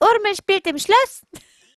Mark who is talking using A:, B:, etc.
A: Urmel spielt im Schloss.